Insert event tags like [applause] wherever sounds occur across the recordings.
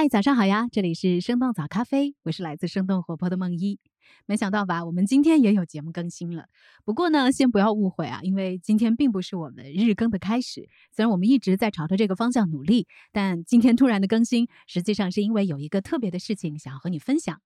嗨，早上好呀！这里是生动早咖啡，我是来自生动活泼的梦一。没想到吧，我们今天也有节目更新了。不过呢，先不要误会啊，因为今天并不是我们日更的开始。虽然我们一直在朝着这个方向努力，但今天突然的更新，实际上是因为有一个特别的事情想要和你分享。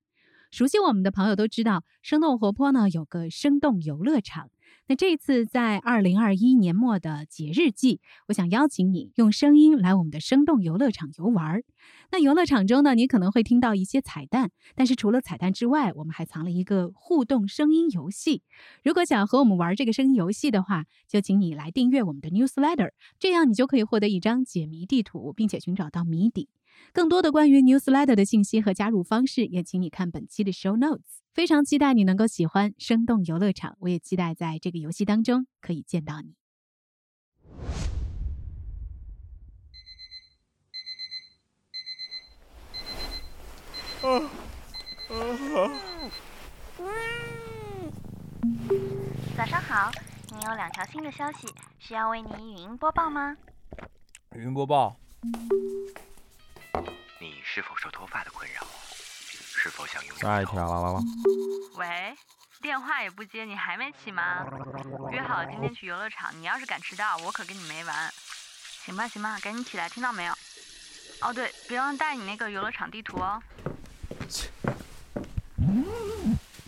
熟悉我们的朋友都知道，生动活泼呢有个生动游乐场。那这次在二零二一年末的节日季，我想邀请你用声音来我们的生动游乐场游玩。那游乐场中呢，你可能会听到一些彩蛋，但是除了彩蛋之外，我们还藏了一个互动声音游戏。如果想和我们玩这个声音游戏的话，就请你来订阅我们的 newsletter，这样你就可以获得一张解谜地图，并且寻找到谜底。更多的关于 newsletter 的信息和加入方式，也请你看本期的 show notes。非常期待你能够喜欢生动游乐场，我也期待在这个游戏当中可以见到你。早上好，你有两条新的消息，需要为你语音播报吗？语音播报。你是否受脱发的困扰？是否想拥有下一条了。喂，电话也不接，你还没起吗？约好了今天去游乐场，你要是敢迟到，我可跟你没完。行吧行吧，赶紧起来，听到没有？哦对，别忘带你那个游乐场地图哦。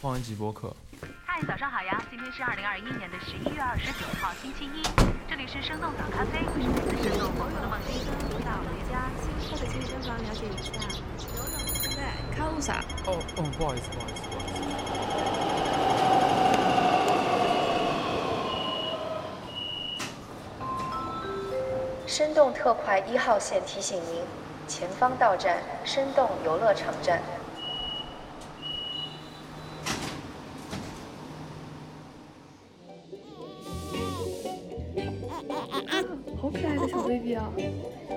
放一集播客。嗨，早上好呀！今天是二零二一年的十一月二十九号，星期一。这里是生动早咖啡，我是来自生动活泼的梦一。到一家新开的健身房了解一下。游泳现在卡路萨。哦哦，不好意思不好意思不好意思。生动特快一号线提醒您，前方到站生动游乐场站。好可爱的小 baby 哦！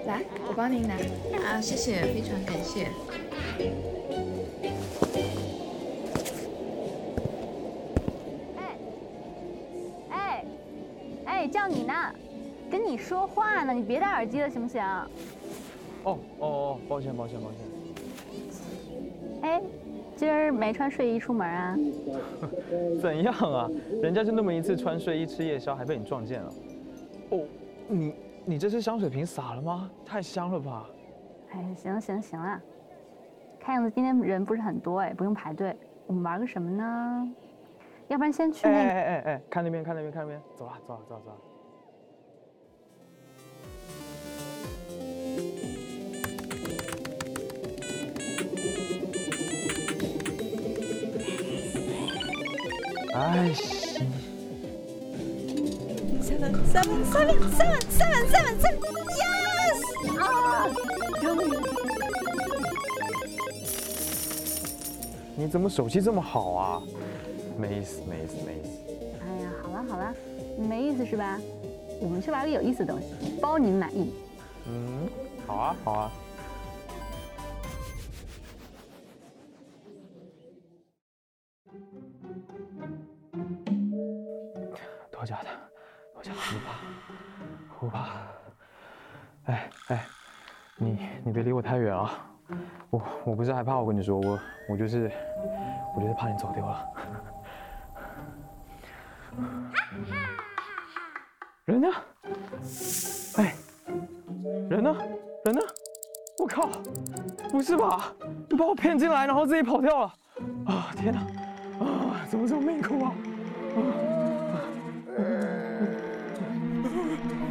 来，我帮您拿。啊，谢谢，非常感谢。哎，叫你呢，跟你说话呢，你别戴耳机了，行不行？哦哦哦，抱歉抱歉抱歉。哎，今儿没穿睡衣出门啊？[laughs] 怎样啊？人家就那么一次穿睡衣吃夜宵，还被你撞见了。哦，你你这是香水瓶洒了吗？太香了吧！哎，行了行了行了，看样子今天人不是很多哎，不用排队。我们玩个什么呢？要不然先去哎哎那个……哎哎，看那边看那边看那边，走了走了走了走了。哎，seven seven seven seven seven seven seven yes 啊！你怎么手气这么好啊？没意思没意思没意思。哎呀，好了好了，没意思是吧？我们去玩个有意思的东西，包你们满意。嗯，好啊好啊。多假的，多假的，不怕，不怕。哎哎，你你别离我太远啊！我我不是害怕，我跟你说，我我就是我就是怕你走丢了。人呢？哎，人呢？人呢？我靠！不是吧？你把我骗进来，然后自己跑掉了？啊天哪！啊，怎么这么命苦啊？啊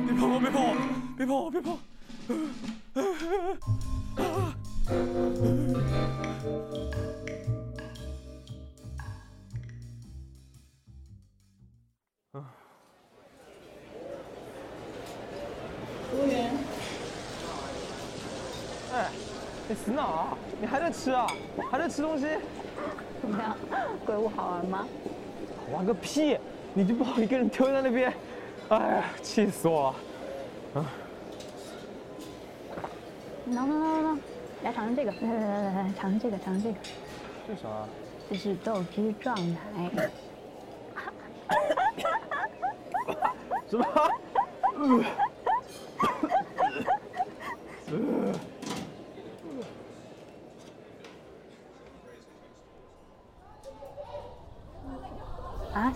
别碰我！别碰我！别碰我！别碰我！哎，你死哪啊？你还在吃啊？还在吃东西？怎么样，鬼屋好玩吗？好玩个屁！你就把我一个人丢在那边，哎呀，气死我了！能能能能能，来尝尝这个，来来来来来，尝尝这个，尝尝这个，这啥？这是豆汁撞奶。什么？啊，[laughs]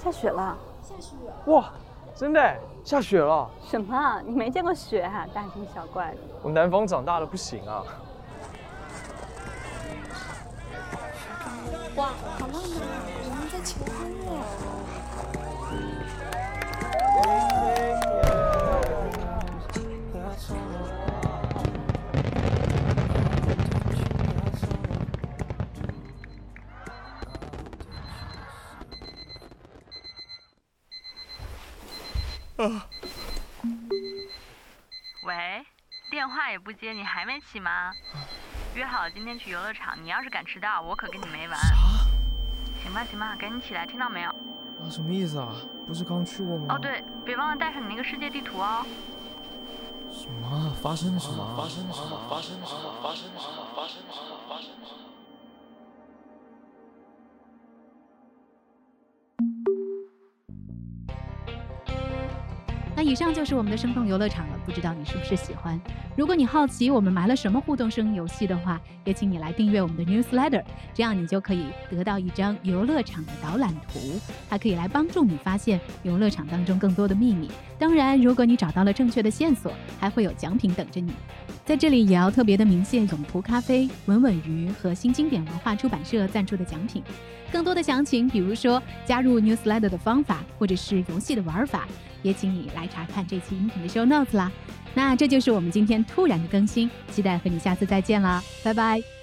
下雪了！下雪哇，真的下雪了！什么？你没见过雪啊？大惊小怪的。我南方长大的不行啊。哇，好浪漫啊！我们在求婚 [laughs] 喂，电话也不接，你还没起吗？约好了今天去游乐场，你要是敢迟到，我可跟你没完。行吧行吧，赶紧起来，听到没有？啊，什么意思啊？不是刚去过吗？哦对，别忘了带上你那个世界地图哦。什么？发生了什么？发生了什么？发生了什么？发生了什么？发生了什么？发生了什么？那以上就是我们的生动游乐场了，不知道你是不是喜欢？如果你好奇我们埋了什么互动声音游戏的话，也请你来订阅我们的 newsletter，这样你就可以得到一张游乐场的导览图，它可以来帮助你发现游乐场当中更多的秘密。当然，如果你找到了正确的线索，还会有奖品等着你。在这里也要特别的鸣谢永璞咖啡、稳稳鱼和新经典文化出版社赞助的奖品。更多的详情，比如说加入 newsletter 的方法，或者是游戏的玩法，也请你来查看这期音频的 show notes 啦。那这就是我们今天突然的更新，期待和你下次再见啦，拜拜。